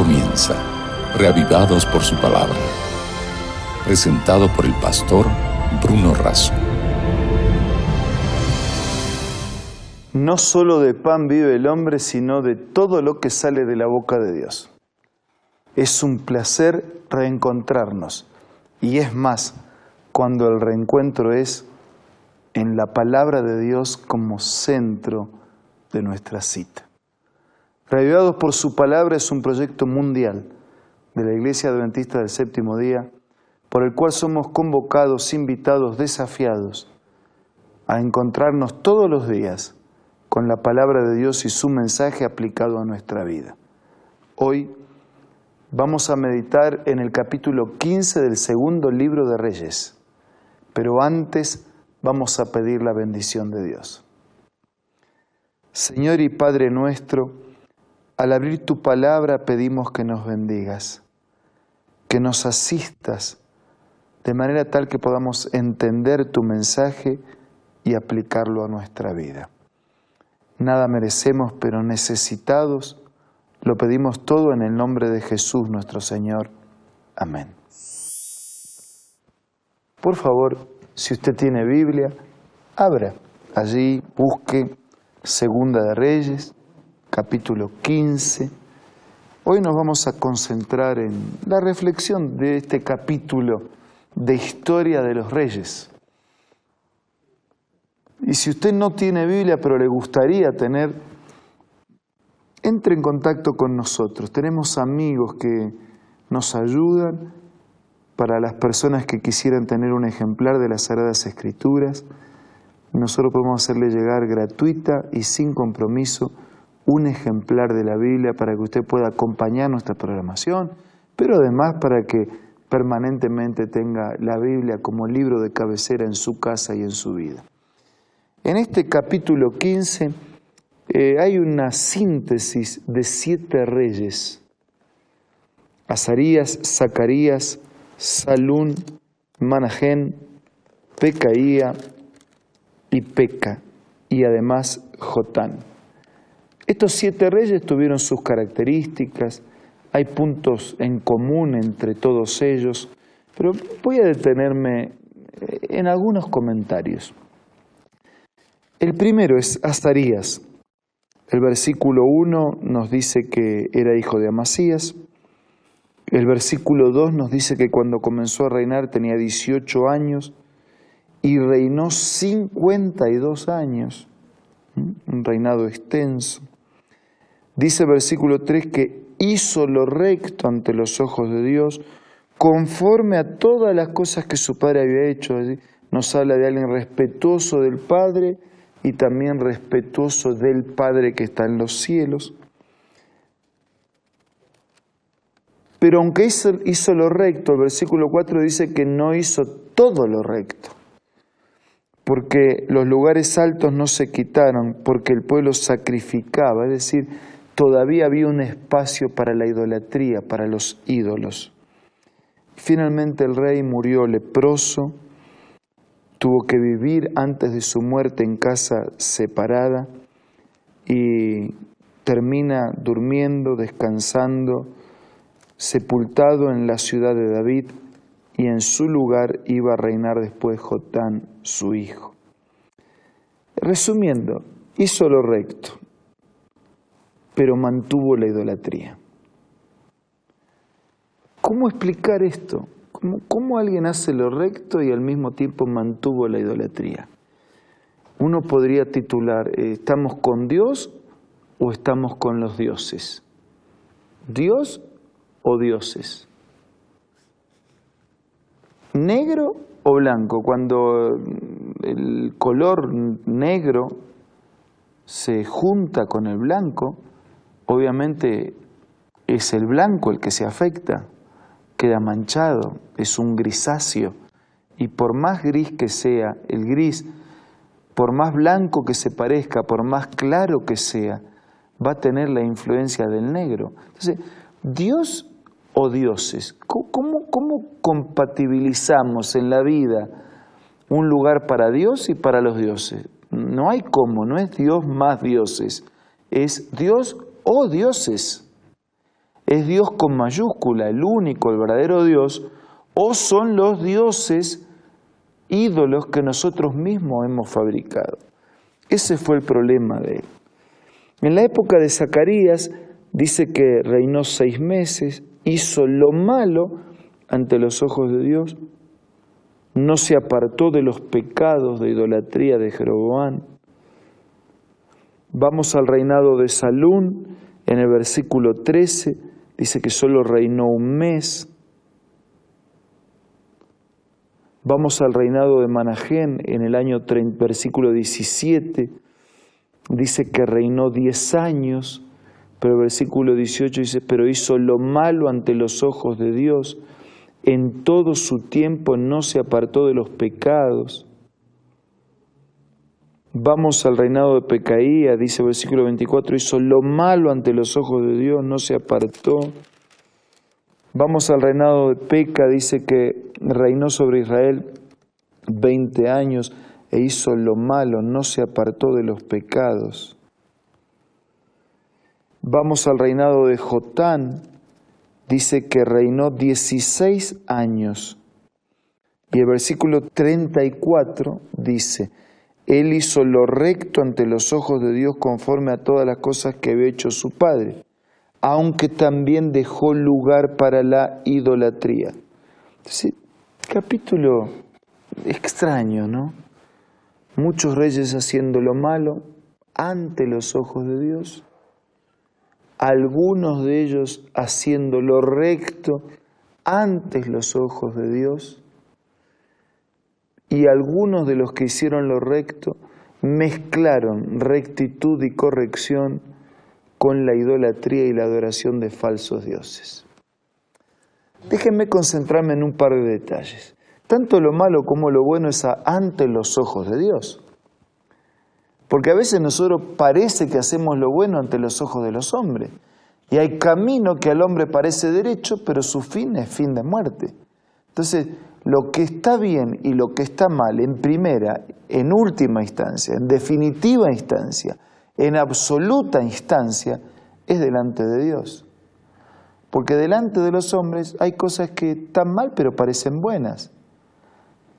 comienza, reavivados por su palabra. Presentado por el pastor Bruno Razo. No solo de pan vive el hombre, sino de todo lo que sale de la boca de Dios. Es un placer reencontrarnos. Y es más, cuando el reencuentro es en la palabra de Dios como centro de nuestra cita. Reavivados por su palabra es un proyecto mundial de la Iglesia Adventista del Séptimo Día, por el cual somos convocados, invitados, desafiados a encontrarnos todos los días con la palabra de Dios y su mensaje aplicado a nuestra vida. Hoy vamos a meditar en el capítulo 15 del segundo libro de Reyes, pero antes vamos a pedir la bendición de Dios. Señor y Padre nuestro, al abrir tu palabra pedimos que nos bendigas, que nos asistas de manera tal que podamos entender tu mensaje y aplicarlo a nuestra vida. Nada merecemos, pero necesitados, lo pedimos todo en el nombre de Jesús nuestro Señor. Amén. Por favor, si usted tiene Biblia, abra allí, busque Segunda de Reyes, capítulo 15. Hoy nos vamos a concentrar en la reflexión de este capítulo de historia de los reyes. Y si usted no tiene Biblia, pero le gustaría tener, entre en contacto con nosotros. Tenemos amigos que nos ayudan para las personas que quisieran tener un ejemplar de las Sagradas Escrituras. Nosotros podemos hacerle llegar gratuita y sin compromiso un ejemplar de la Biblia para que usted pueda acompañar nuestra programación, pero además para que permanentemente tenga la Biblia como libro de cabecera en su casa y en su vida. En este capítulo 15 eh, hay una síntesis de siete reyes. Azarías, Zacarías, Salún, Manajén, Pecaía y Peca, y además Jotán. Estos siete reyes tuvieron sus características, hay puntos en común entre todos ellos, pero voy a detenerme en algunos comentarios. El primero es Azarías. El versículo 1 nos dice que era hijo de Amasías. El versículo 2 nos dice que cuando comenzó a reinar tenía 18 años y reinó 52 años, un reinado extenso. Dice versículo 3 que hizo lo recto ante los ojos de Dios, conforme a todas las cosas que su padre había hecho. Nos habla de alguien respetuoso del Padre y también respetuoso del Padre que está en los cielos. Pero aunque hizo, hizo, lo recto, el versículo 4 dice que no hizo todo lo recto, porque los lugares altos no se quitaron, porque el pueblo sacrificaba, es decir, todavía había un espacio para la idolatría, para los ídolos. Finalmente el rey murió leproso, tuvo que vivir antes de su muerte en casa separada y termina durmiendo, descansando, sepultado en la ciudad de David y en su lugar iba a reinar después Jotán, su hijo. Resumiendo, hizo lo recto, pero mantuvo la idolatría. ¿Cómo explicar esto? ¿Cómo, alguien hace lo recto y al mismo tiempo mantuvo la idolatría? Uno podría titular, eh, ¿estamos con Dios o estamos con los dioses? ¿Dios o dioses? ¿Negro o blanco? Cuando el color negro se junta con el blanco, obviamente es el blanco el que se afecta queda manchado, es un grisáceo. Y por más gris que sea el gris, por más blanco que se parezca, por más claro que sea, va a tener la influencia del negro. Entonces, Dios o dioses, ¿cómo, cómo compatibilizamos en la vida un lugar para Dios y para los dioses? No hay cómo, no es Dios más dioses, es Dios o dioses. es Dios con mayúscula, el único, el verdadero Dios, o son los dioses ídolos que nosotros mismos hemos fabricado. Ese fue el problema de él. En la época de Zacarías dice que reinó seis meses, hizo lo malo ante los ojos de Dios, no se apartó de los pecados de idolatría de Jeroboam. Vamos al reinado de Salún, en el versículo 13, dice que solo reinó un mes. Vamos al reinado de Manajén en el año 30, versículo 17, dice que reinó 10 años, pero el versículo 18 dice, pero hizo lo malo ante los ojos de Dios en todo su tiempo no se apartó de los pecados. Vamos al reinado de Pecaía, dice el versículo 24, hizo lo malo ante los ojos de Dios, no se apartó. Vamos al reinado de Peca, dice que reinó sobre Israel 20 años e hizo lo malo, no se apartó de los pecados. Vamos al reinado de Jotán, dice que reinó 16 años. Y el versículo 34 dice, Él hizo lo recto ante los ojos de Dios conforme a todas las cosas que había hecho su padre, aunque también dejó lugar para la idolatría. Capítulo extraño, ¿no? Muchos reyes haciendo lo malo ante los ojos de Dios algunos de ellos haciendo lo recto antes los ojos de Dios, y algunos de los que hicieron lo recto mezclaron rectitud y corrección con la idolatría y la adoración de falsos dioses. Déjenme concentrarme en un par de detalles. Tanto lo malo como lo bueno es ante los ojos de Dios. Porque a veces nosotros parece que hacemos lo bueno ante los ojos de los hombres. Y hay camino que al hombre parece derecho, pero su fin es fin de muerte. Entonces, lo que está bien y lo que está mal, en primera, en última instancia, en definitiva instancia, en absoluta instancia, es delante de Dios. Porque delante de los hombres hay cosas que están mal pero parecen buenas.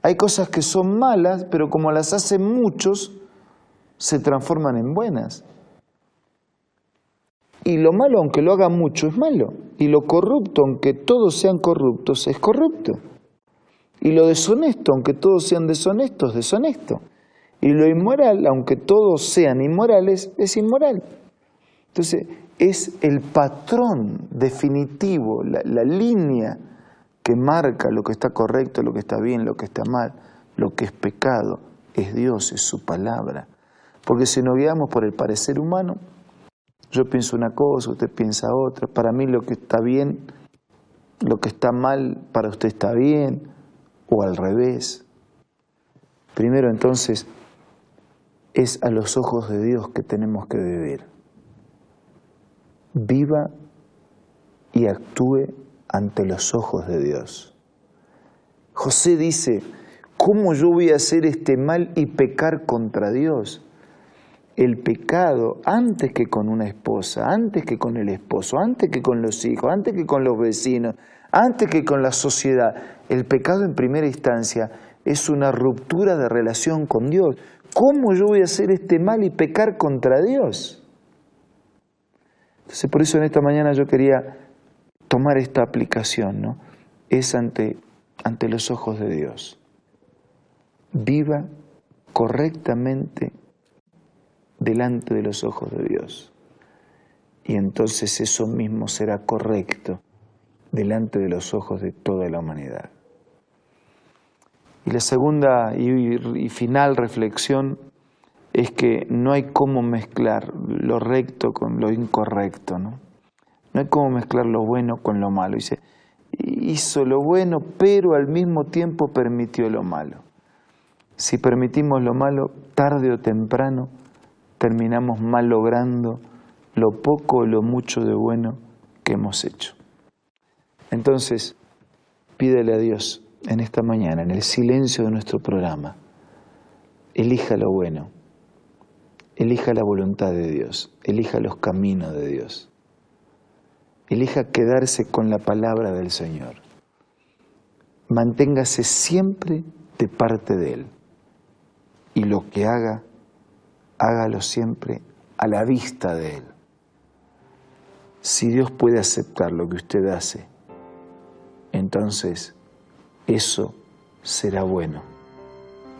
Hay cosas que son malas, pero como las hacen muchos, se transforman en buenas. Y lo malo, aunque lo haga mucho, es malo. Y lo corrupto, aunque todos sean corruptos, es corrupto. Y lo deshonesto, aunque todos sean deshonestos, es deshonesto. Y lo inmoral, aunque todos sean inmorales, es inmoral. Entonces, es el patrón definitivo, la, línea que marca lo que está correcto, lo que está bien, lo que está mal, lo que es pecado, es Dios, es su palabra. Porque si nos guiamos por el parecer humano, yo pienso una cosa, usted piensa otra, para mí lo que está bien, lo que está mal, para usted está bien, o al revés. Primero entonces, es a los ojos de Dios que tenemos que vivir. Viva y actúe ante los ojos de Dios. José dice, ¿cómo yo voy a hacer este mal y pecar contra Dios? El pecado, antes que con una esposa, antes que con el esposo, antes que con los hijos, antes que con los vecinos, antes que con la sociedad, el pecado en primera instancia es una ruptura de relación con Dios. ¿Cómo yo voy a hacer este mal y pecar contra Dios? Entonces por eso en esta mañana yo quería tomar esta aplicación, ¿no? Es ante, ante los ojos de Dios. Viva correctamente delante de los ojos de Dios. Y entonces eso mismo será correcto delante de los ojos de toda la humanidad. Y la segunda y, final reflexión es que no hay cómo mezclar lo recto con lo incorrecto, ¿no? No hay cómo mezclar lo bueno con lo malo. Dice, hizo lo bueno, pero al mismo tiempo permitió lo malo. Si permitimos lo malo, tarde o temprano terminamos mal logrando lo poco o lo mucho de bueno que hemos hecho. Entonces, pídele a Dios en esta mañana, en el silencio de nuestro programa, elija lo bueno, elija la voluntad de Dios, elija los caminos de Dios elija quedarse con la palabra del Señor. Manténgase siempre de parte de Él. Y lo que haga, hágalo siempre a la vista de Él. Si Dios puede aceptar lo que usted hace, entonces eso será bueno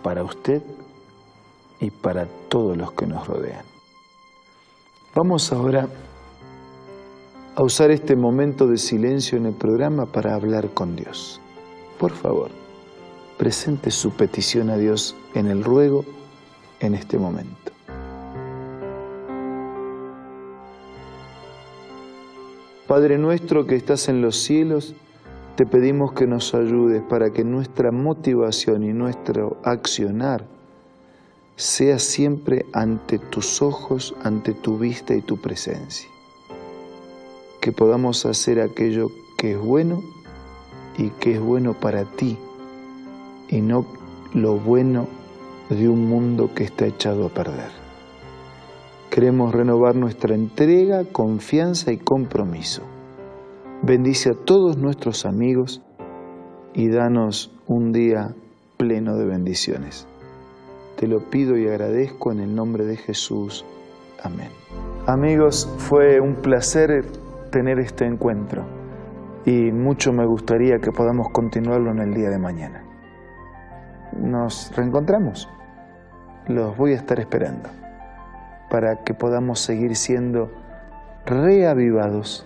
para usted y para todos los que nos rodean. Vamos ahora a usar este momento de silencio en el programa para hablar con Dios. Por favor, presente su petición a Dios en el ruego en este momento. Padre nuestro que estás en los cielos, te pedimos que nos ayudes para que nuestra motivación y nuestro accionar sea siempre ante tus ojos, ante tu vista y tu presencia. Que podamos hacer aquello que es bueno y que es bueno para ti y no lo bueno de un mundo que está echado a perder. Queremos renovar nuestra entrega, confianza y compromiso. Bendice a todos nuestros amigos y danos un día pleno de bendiciones. Te lo pido y agradezco en el nombre de Jesús. Amén. Amigos, fue un placer tener este encuentro y mucho me gustaría que podamos continuarlo en el día de mañana. Nos reencontramos. Los voy a estar esperando para que podamos seguir siendo reavivados